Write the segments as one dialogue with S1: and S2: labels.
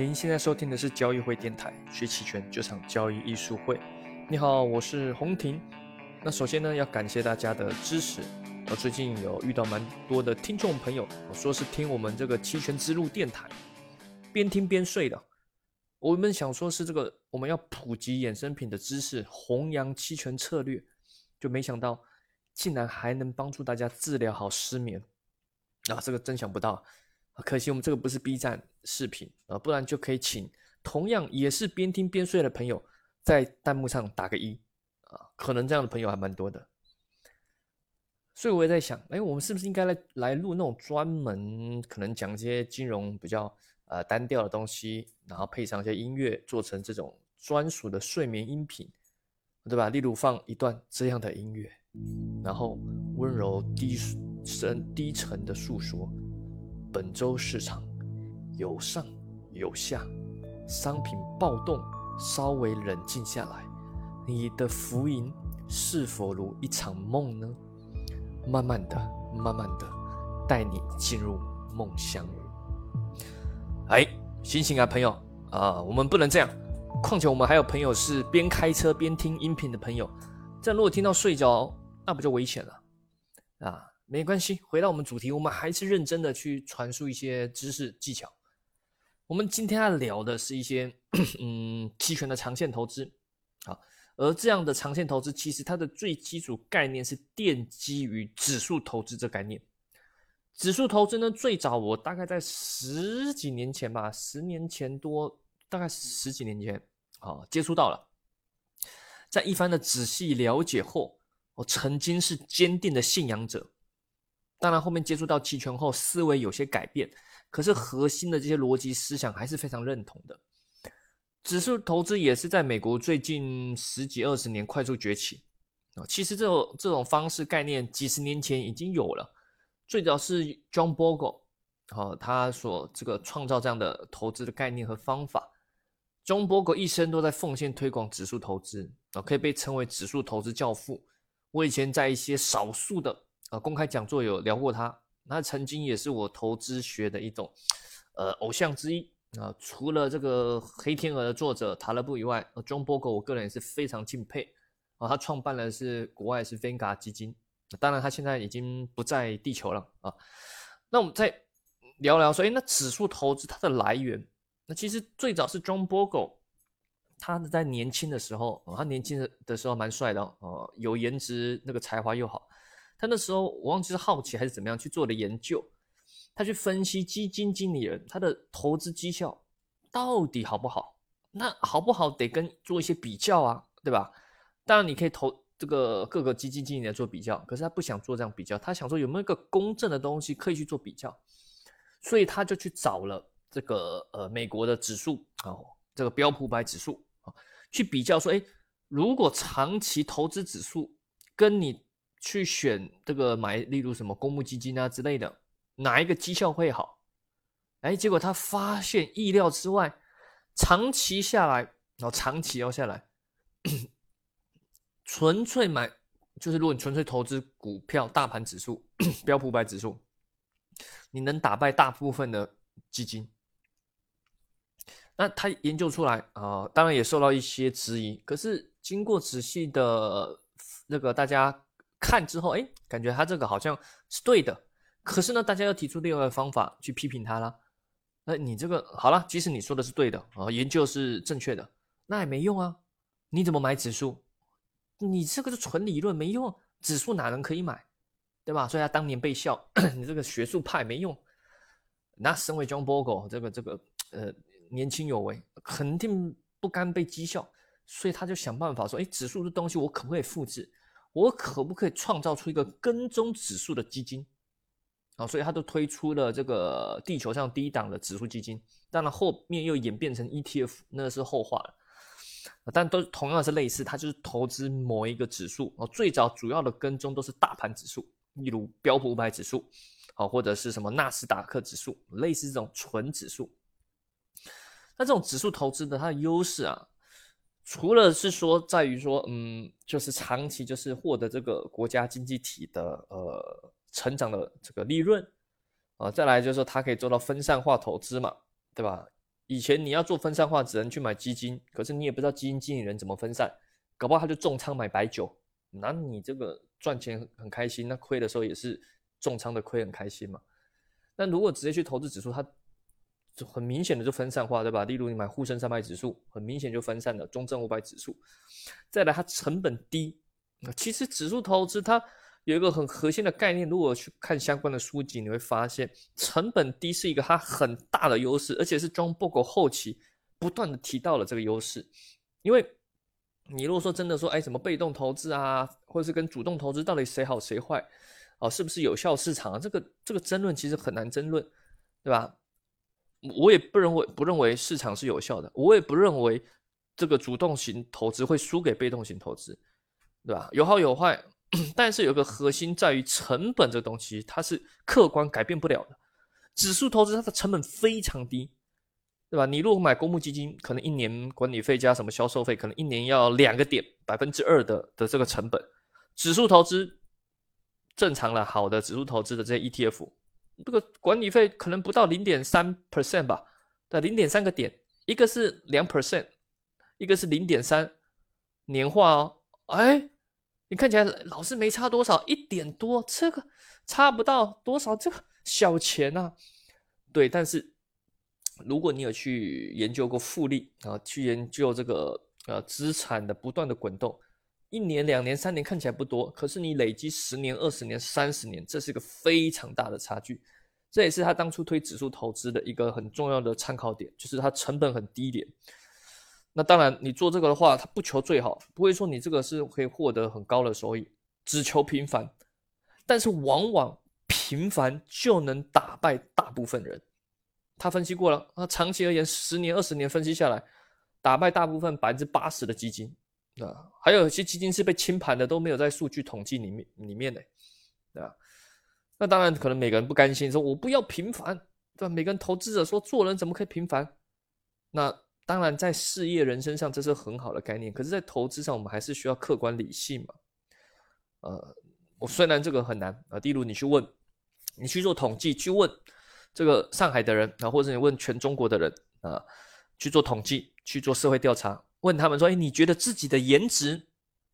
S1: 您现在收听的是交易会电台，学期权这场交易艺术会。你好，我是洪婷。那首先呢，要感谢大家的支持。我最近有遇到蛮多的听众朋友，说是听我们这个期权之路电台，边听边睡的。我们想说是这个，我们要普及衍生品的知识，弘扬期权策略，就没想到竟然还能帮助大家治疗好失眠啊！这个真想不到。可惜我们这个不是 B 站视频啊，不然就可以请同样也是边听边睡的朋友在弹幕上打个一啊，可能这样的朋友还蛮多的。所以我也在想，哎，我们是不是应该来来录那种专门可能讲一些金融比较呃单调的东西，然后配上一些音乐，做成这种专属的睡眠音频，对吧？例如放一段这样的音乐，然后温柔低声低沉的诉说。本周市场有上有下，商品暴动，稍微冷静下来，你的浮盈是否如一场梦呢？慢慢的，慢慢的，带你进入梦乡。哎，醒醒啊，朋友啊，我们不能这样。况且我们还有朋友是边开车边听音频的朋友，这样如果听到睡着，那不就危险了啊？没关系，回到我们主题，我们还是认真的去传输一些知识技巧。我们今天要聊的是一些 嗯期权的长线投资，好，而这样的长线投资其实它的最基础概念是奠基于指数投资这概念。指数投资呢，最早我大概在十几年前吧，十年前多，大概十几年前啊接触到了，在一番的仔细了解后，我曾经是坚定的信仰者。当然，后面接触到期权后，思维有些改变，可是核心的这些逻辑思想还是非常认同的。指数投资也是在美国最近十几二十年快速崛起啊。其实这种这种方式概念几十年前已经有了，最早是 John Bogle 啊，他所这个创造这样的投资的概念和方法。John Bogle 一生都在奉献推广指数投资啊，可以被称为指数投资教父。我以前在一些少数的。啊，公开讲座有聊过他，那曾经也是我投资学的一种，呃，偶像之一啊。除了这个《黑天鹅》的作者塔勒布以外，John Bogle 我个人也是非常敬佩啊。他创办的是国外是 Vanguard 基金，当然他现在已经不在地球了啊。那我们再聊聊说，哎，那指数投资它的来源，那其实最早是 John Bogle，他在年轻的时候，他年轻的的时候蛮帅的哦，有颜值，那个才华又好。他那时候我忘记是好奇还是怎么样去做的研究，他去分析基金经理人他的投资绩效到底好不好？那好不好得跟做一些比较啊，对吧？当然你可以投这个各个基金经理人做比较，可是他不想做这样比较，他想说有没有一个公正的东西可以去做比较，所以他就去找了这个呃美国的指数啊，这个标普百指数啊，去比较说，哎，如果长期投资指数跟你。去选这个买，例如什么公募基金啊之类的，哪一个绩效会好？哎，结果他发现意料之外，长期下来，然后长期要下来，纯粹买就是如果你纯粹投资股票、大盘指数、标普百指数，你能打败大部分的基金。那他研究出来啊，当然也受到一些质疑，可是经过仔细的那个大家。看之后，哎，感觉他这个好像是对的，可是呢，大家要提出另外的方法去批评他啦。那你这个好了，即使你说的是对的啊，研究是正确的，那也没用啊。你怎么买指数？你这个是纯理论，没用。指数哪能可以买，对吧？所以他当年被笑，你这个学术派没用。那身为 John Bogle 这个这个呃年轻有为，肯定不甘被讥笑，所以他就想办法说，哎，指数的东西我可不可以复制？我可不可以创造出一个跟踪指数的基金啊？所以他都推出了这个地球上第一档的指数基金，当然后面又演变成 ETF，那是后话了。但都同样是类似，它就是投资某一个指数哦。最早主要的跟踪都是大盘指数，例如标普五百指数，好或者是什么纳斯达克指数，类似这种纯指数。那这种指数投资的它的优势啊。除了是说在于说，嗯，就是长期就是获得这个国家经济体的呃成长的这个利润啊，再来就是说它可以做到分散化投资嘛，对吧？以前你要做分散化，只能去买基金，可是你也不知道基金经理人怎么分散，搞不好他就重仓买白酒，那你这个赚钱很开心，那亏的时候也是重仓的亏很开心嘛。那如果直接去投资指数，它就很明显的就分散化，对吧？例如你买沪深三百指数，很明显就分散了中证五百指数。再来，它成本低。其实指数投资它有一个很核心的概念，如果去看相关的书籍，你会发现成本低是一个它很大的优势，而且是 John Bogle 后期不断的提到了这个优势。因为你如果说真的说，哎，什么被动投资啊，或者是跟主动投资到底谁好谁坏，哦，是不是有效市场啊？这个这个争论其实很难争论，对吧？我也不认为不认为市场是有效的，我也不认为这个主动型投资会输给被动型投资，对吧？有好有坏，但是有个核心在于成本这东西，它是客观改变不了的。指数投资它的成本非常低，对吧？你如果买公募基金，可能一年管理费加什么销售费，可能一年要两个点，百分之二的的这个成本。指数投资正常了，好的指数投资的这些 ETF。这个管理费可能不到零点三 percent 吧，对，零点三个点，一个是两 percent，一个是零点三年化哦。哎，你看起来老是没差多少，一点多，这个差不到多少，这个小钱呐。对，但是如果你有去研究过复利啊，去研究这个呃资产的不断的滚动，一年、两年、三年看起来不多，可是你累积十年、二十年、三十年，这是一个非常大的差距。这也是他当初推指数投资的一个很重要的参考点，就是它成本很低廉。那当然，你做这个的话，它不求最好，不会说你这个是可以获得很高的收益，只求平凡。但是往往平凡就能打败大部分人。他分析过了，啊，长期而言，十年、二十年分析下来，打败大部分百分之八十的基金啊，还有一些基金是被清盘的，都没有在数据统计里面里面的，对吧？那当然，可能每个人不甘心，说我不要平凡，对吧？每个人投资者说做人怎么可以平凡？那当然，在事业人生上这是很好的概念，可是，在投资上我们还是需要客观理性嘛。呃，我虽然这个很难啊，例如你去问，你去做统计，去问这个上海的人啊，或者你问全中国的人啊，去做统计，去做社会调查，问他们说，哎，你觉得自己的颜值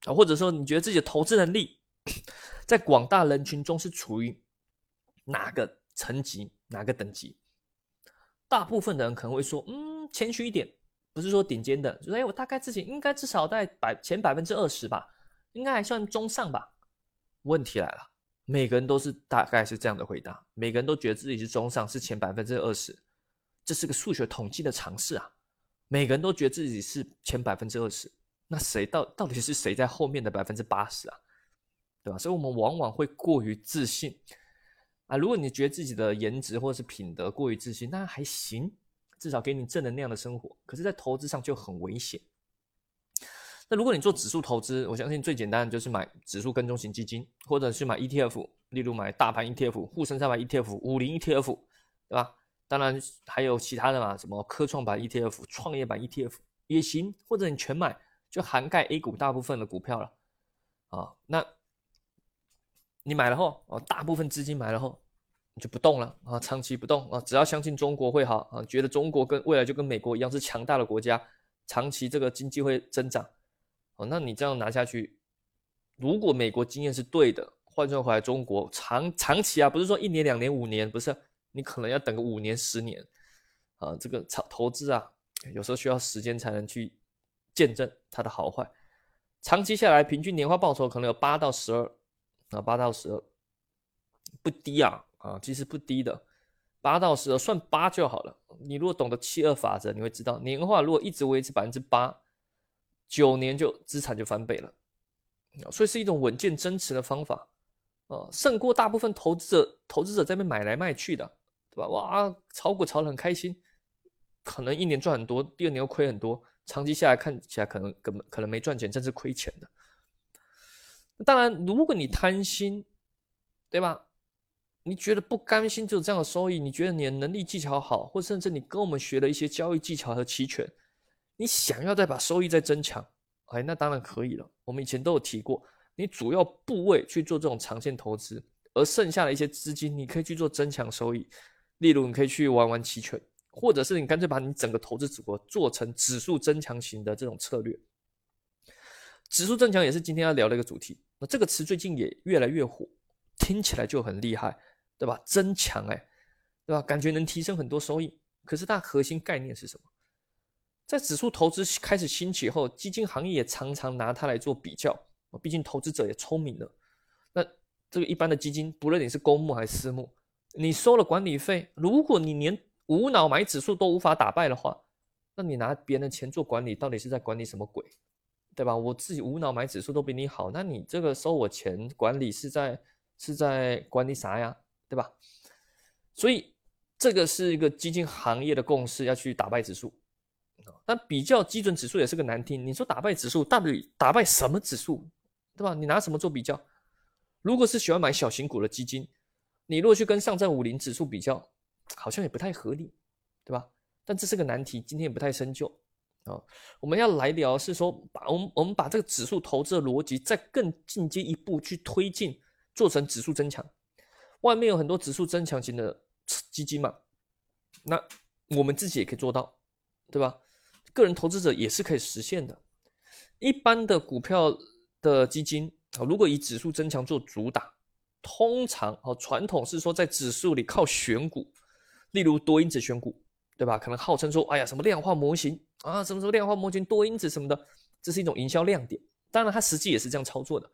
S1: 啊，或者说你觉得自己的投资能力，在广大人群中是处于？哪个层级，哪个等级？大部分的人可能会说，嗯，谦虚一点，不是说顶尖的，就说，哎，我大概自己应该至少在百前百分之二十吧，应该还算中上吧。问题来了，每个人都是大概是这样的回答，每个人都觉得自己是中上，是前百分之二十，这是个数学统计的常识啊。每个人都觉得自己是前百分之二十，那谁到到底是谁在后面的百分之八十啊？对吧？所以我们往往会过于自信。啊，如果你觉得自己的颜值或者是品德过于自信，那还行，至少给你正能量的生活。可是，在投资上就很危险。那如果你做指数投资，我相信最简单的就是买指数跟踪型基金，或者是买 ETF，例如买大盘 ETF、沪深三百 ETF、五零 ETF，对吧？当然还有其他的嘛，什么科创板 ETF、创业板 ETF 也行，或者你全买，就涵盖 A 股大部分的股票了。啊，那。你买了后，哦，大部分资金买了后，你就不动了啊，长期不动啊，只要相信中国会好啊，觉得中国跟未来就跟美国一样是强大的国家，长期这个经济会增长，哦，那你这样拿下去，如果美国经验是对的，换算回来中国长长期啊，不是说一年两年五年，不是，你可能要等个五年十年，啊，这个长投资啊，有时候需要时间才能去见证它的好坏，长期下来平均年化报酬可能有八到十二。啊，八到十二不低啊，啊，其实不低的，八到十二算八就好了。你如果懂得七二法则，你会知道年化如果一直维持百分之八，九年就资产就翻倍了。所以是一种稳健增持的方法，啊，胜过大部分投资者投资者在那买来卖去的，对吧？哇，炒股炒得很开心，可能一年赚很多，第二年又亏很多，长期下来看起来可能根本可能没赚钱，甚至亏钱的。当然，如果你贪心，对吧？你觉得不甘心就这样的收益，你觉得你的能力技巧好，或甚至你跟我们学了一些交易技巧和期权，你想要再把收益再增强，哎，那当然可以了。我们以前都有提过，你主要部位去做这种长线投资，而剩下的一些资金，你可以去做增强收益。例如，你可以去玩玩期权，或者是你干脆把你整个投资组合做成指数增强型的这种策略。指数增强也是今天要聊的一个主题。那这个词最近也越来越火，听起来就很厉害，对吧？增强，哎，对吧？感觉能提升很多收益。可是它核心概念是什么？在指数投资开始兴起后，基金行业也常常拿它来做比较。毕竟投资者也聪明了。那这个一般的基金，不论你是公募还是私募，你收了管理费，如果你连无脑买指数都无法打败的话，那你拿别人的钱做管理，到底是在管理什么鬼？对吧？我自己无脑买指数都比你好，那你这个收我钱管理是在是在管理啥呀？对吧？所以这个是一个基金行业的共识，要去打败指数。但比较基准指数也是个难听。你说打败指数，到底打败什么指数？对吧？你拿什么做比较？如果是喜欢买小型股的基金，你如果去跟上证五零指数比较，好像也不太合理，对吧？但这是个难题，今天也不太深究。啊，我们要来聊是说，把我们我们把这个指数投资的逻辑再更进阶一步去推进，做成指数增强。外面有很多指数增强型的基金嘛，那我们自己也可以做到，对吧？个人投资者也是可以实现的。一般的股票的基金啊，如果以指数增强做主打，通常啊传统是说在指数里靠选股，例如多因子选股。对吧？可能号称说，哎呀，什么量化模型啊，什么什么量化模型多因子什么的，这是一种营销亮点。当然，它实际也是这样操作的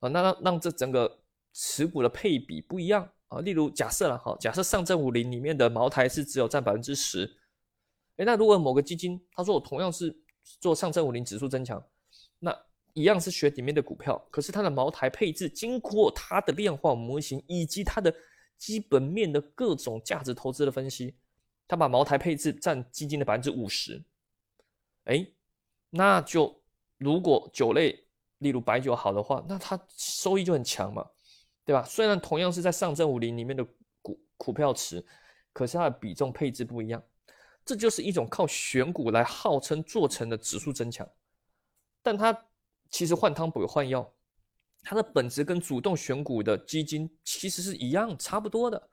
S1: 啊。那让让这整个持股的配比不一样啊。例如，假设了哈，假设上证五零里面的茅台是只有占百分之十，哎，那如果某个基金他说我同样是做上证五零指数增强，那一样是选里面的股票，可是它的茅台配置经过它的量化模型以及它的基本面的各种价值投资的分析。它把茅台配置占基金的百分之五十，哎，那就如果酒类，例如白酒好的话，那它收益就很强嘛，对吧？虽然同样是在上证五零里面的股股票池，可是它的比重配置不一样，这就是一种靠选股来号称做成的指数增强，但它其实换汤不换药，它的本质跟主动选股的基金其实是一样差不多的，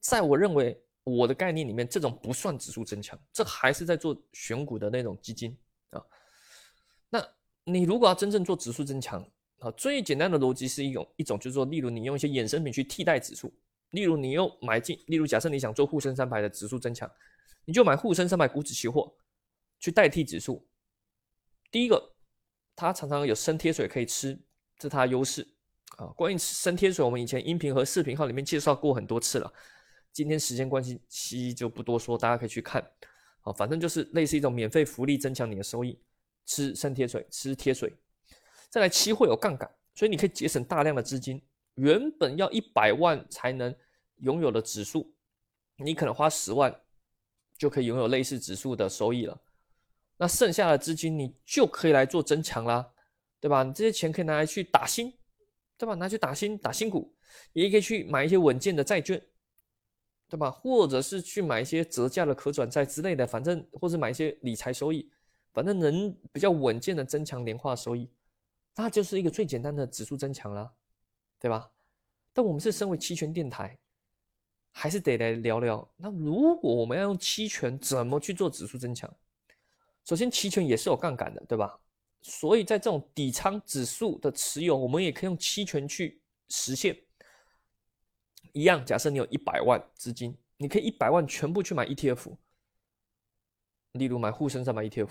S1: 在我认为。我的概念里面，这种不算指数增强，这还是在做选股的那种基金啊。那你如果要真正做指数增强啊，最简单的逻辑是一种一种，就是说，例如你用一些衍生品去替代指数，例如你又买进，例如假设你想做沪深三百的指数增强，你就买沪深三百股指期货去代替指数。第一个，它常常有生贴水可以吃，这是它的优势啊。关于生贴水，我们以前音频和视频号里面介绍过很多次了。今天时间关系，西就不多说，大家可以去看。啊，反正就是类似一种免费福利，增强你的收益。吃生贴水，吃贴水。再来，期货有杠杆，所以你可以节省大量的资金。原本要一百万才能拥有的指数，你可能花十万就可以拥有类似指数的收益了。那剩下的资金，你就可以来做增强啦，对吧？你这些钱可以拿来去打新，对吧？拿去打新，打新股，也可以去买一些稳健的债券。对吧？或者是去买一些折价的可转债之类的，反正或者买一些理财收益，反正能比较稳健的增强年化收益，那就是一个最简单的指数增强啦，对吧？但我们是身为期权电台，还是得来聊聊。那如果我们要用期权怎么去做指数增强？首先，期权也是有杠杆的，对吧？所以在这种底仓指数的持有，我们也可以用期权去实现。一样，假设你有一百万资金，你可以一百万全部去买 ETF，例如买沪深三百 ETF，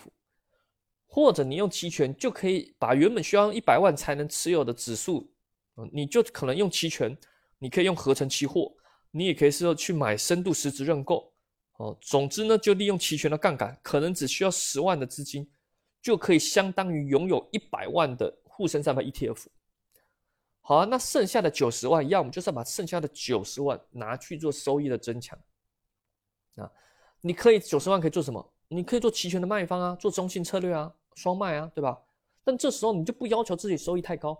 S1: 或者你用期权就可以把原本需要一百万才能持有的指数，你就可能用期权，你可以用合成期货，你也可以是去买深度实质认购，哦，总之呢，就利用期权的杠杆，可能只需要十万的资金，就可以相当于拥有一百万的沪深三百 ETF。好啊，那剩下的九十万，要么就是把剩下的九十万拿去做收益的增强啊。你可以九十万可以做什么？你可以做期权的卖方啊，做中性策略啊，双卖啊，对吧？但这时候你就不要求自己收益太高，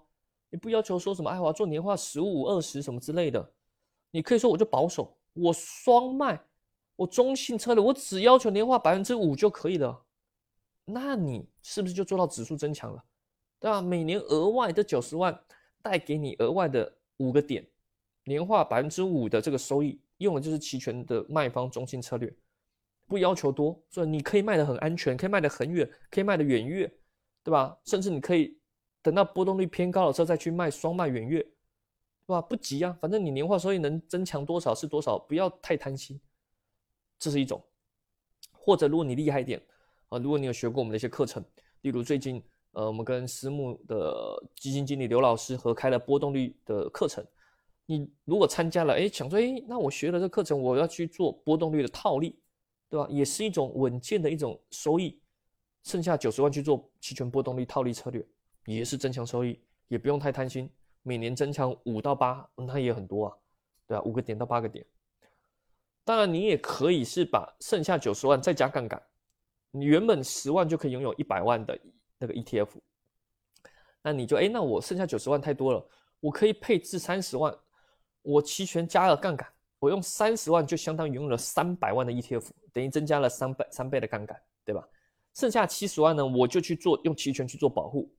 S1: 你不要求说什么哎，我要做年化十五、二十什么之类的。你可以说我就保守，我双卖，我中性策略，我只要求年化百分之五就可以了。那你是不是就做到指数增强了？对吧？每年额外的九十万。带给你额外的五个点，年化百分之五的这个收益，用的就是期权的卖方中性策略，不要求多，所以你可以卖的很安全，可以卖的很远，可以卖的远月，对吧？甚至你可以等到波动率偏高的时候再去卖双卖远月，对吧？不急啊，反正你年化收益能增强多少是多少，不要太贪心，这是一种。或者如果你厉害一点啊，如果你有学过我们的一些课程，例如最近呃我们跟私募的基金经理刘老师合开了波动率的课程，你如果参加了，哎，想说哎，那我学了这课程，我要去做波动率的套利。对吧？也是一种稳健的一种收益，剩下九十万去做期权波动率套利策略，也是增强收益，也不用太贪心，每年增强五到八，那也很多啊，对吧？五个点到八个点。当然，你也可以是把剩下九十万再加杠杆，你原本十万就可以拥有一百万的那个 ETF，那你就哎，那我剩下九十万太多了，我可以配置三十万，我期权加了杠杆。我用三十万就相当于拥有了三百万的 ETF，等于增加了三倍三倍的杠杆，对吧？剩下七十万呢，我就去做用期权去做保护。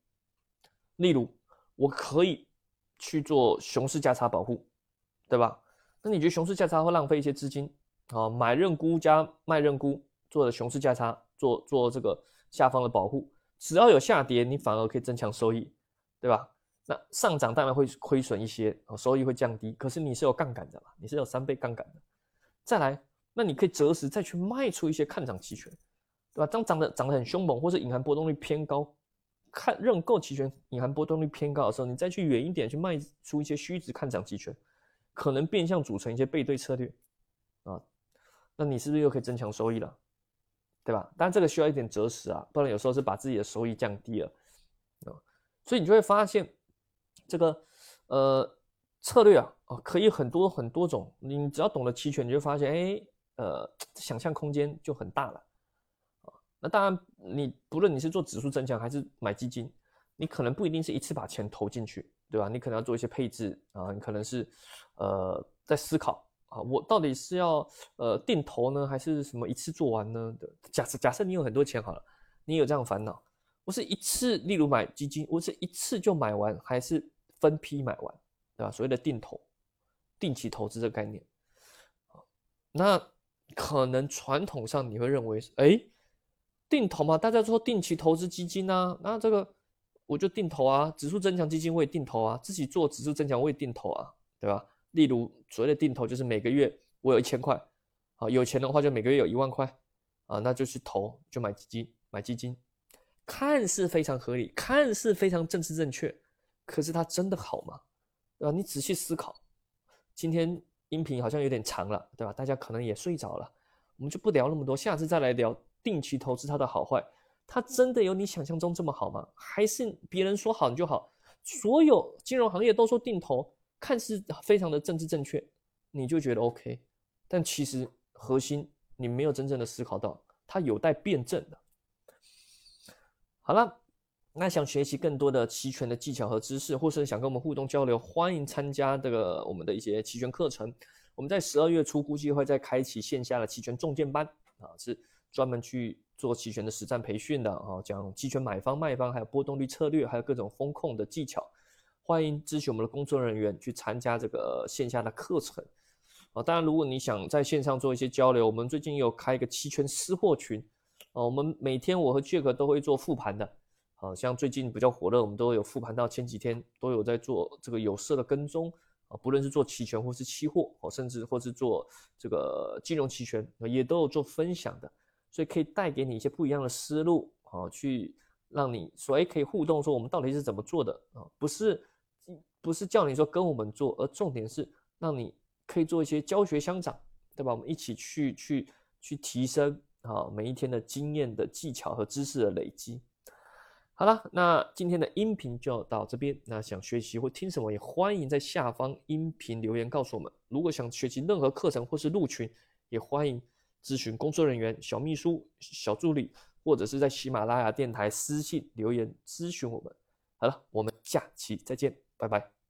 S1: 例如，我可以去做熊市价差保护，对吧？那你觉得熊市价差会浪费一些资金啊？买认沽加卖认沽做的熊市价差，做做这个下方的保护，只要有下跌，你反而可以增强收益，对吧？那上涨当然会亏损一些，哦，收益会降低。可是你是有杠杆的嘛？你是有三倍杠杆的。再来，那你可以择时再去卖出一些看涨期权，对吧？当涨得涨得很凶猛，或是隐含波动率偏高，看认购期权隐含波动率偏高的时候，你再去远一点去卖出一些虚值看涨期权，可能变相组成一些背对策略，啊，那你是不是又可以增强收益了？对吧？但这个需要一点择时啊，不然有时候是把自己的收益降低了，啊，所以你就会发现。这个呃策略啊，哦，可以很多很多种。你只要懂得期权，你就发现，哎，呃，想象空间就很大了啊。那当然，你不论你是做指数增强还是买基金，你可能不一定是一次把钱投进去，对吧？你可能要做一些配置啊，你可能是呃在思考啊，我到底是要呃定投呢，还是什么一次做完呢？的假设假设你有很多钱好了，你有这样烦恼，我是一次，例如买基金，我是一次就买完，还是？分批买完，对吧？所谓的定投、定期投资这个概念，那可能传统上你会认为，哎，定投嘛，大家说定期投资基金啊，那这个我就定投啊，指数增强基金我也定投啊，自己做指数增强我也定投啊，对吧？例如所谓的定投，就是每个月我有一千块，啊，有钱的话就每个月有一万块，啊，那就去投，就买基金，买基金，看似非常合理，看似非常政治正确。可是它真的好吗？对吧？你仔细思考。今天音频好像有点长了，对吧？大家可能也睡着了，我们就不聊那么多，下次再来聊定期投资它的好坏。它真的有你想象中这么好吗？还是别人说好你就好？所有金融行业都说定投，看似非常的政治正确，你就觉得 OK，但其实核心你没有真正的思考到，它有待辩证的。好了。那想学习更多的期权的技巧和知识，或是想跟我们互动交流，欢迎参加这个我们的一些期权课程。我们在十二月初估计会再开启线下的期权重建班啊，是专门去做期权的实战培训的啊，讲期权买方卖方，还有波动率策略，还有各种风控的技巧。欢迎咨询我们的工作人员去参加这个线下的课程啊。当然，如果你想在线上做一些交流，我们最近有开一个期权私货群啊，我们每天我和 Jack 都会做复盘的。啊，像最近比较火热，我们都有复盘到前几天都有在做这个有色的跟踪啊，不论是做期权或是期货，哦，甚至或是做这个金融期权，也都有做分享的，所以可以带给你一些不一样的思路啊，去让你说，哎，可以互动，说我们到底是怎么做的啊？不是，不是叫你说跟我们做，而重点是让你可以做一些教学相长，对吧？我们一起去去去提升啊，每一天的经验的技巧和知识的累积。好了，那今天的音频就到这边。那想学习或听什么，也欢迎在下方音频留言告诉我们。如果想学习任何课程或是入群，也欢迎咨询工作人员、小秘书、小助理，或者是在喜马拉雅电台私信留言咨询我们。好了，我们下期再见，拜拜。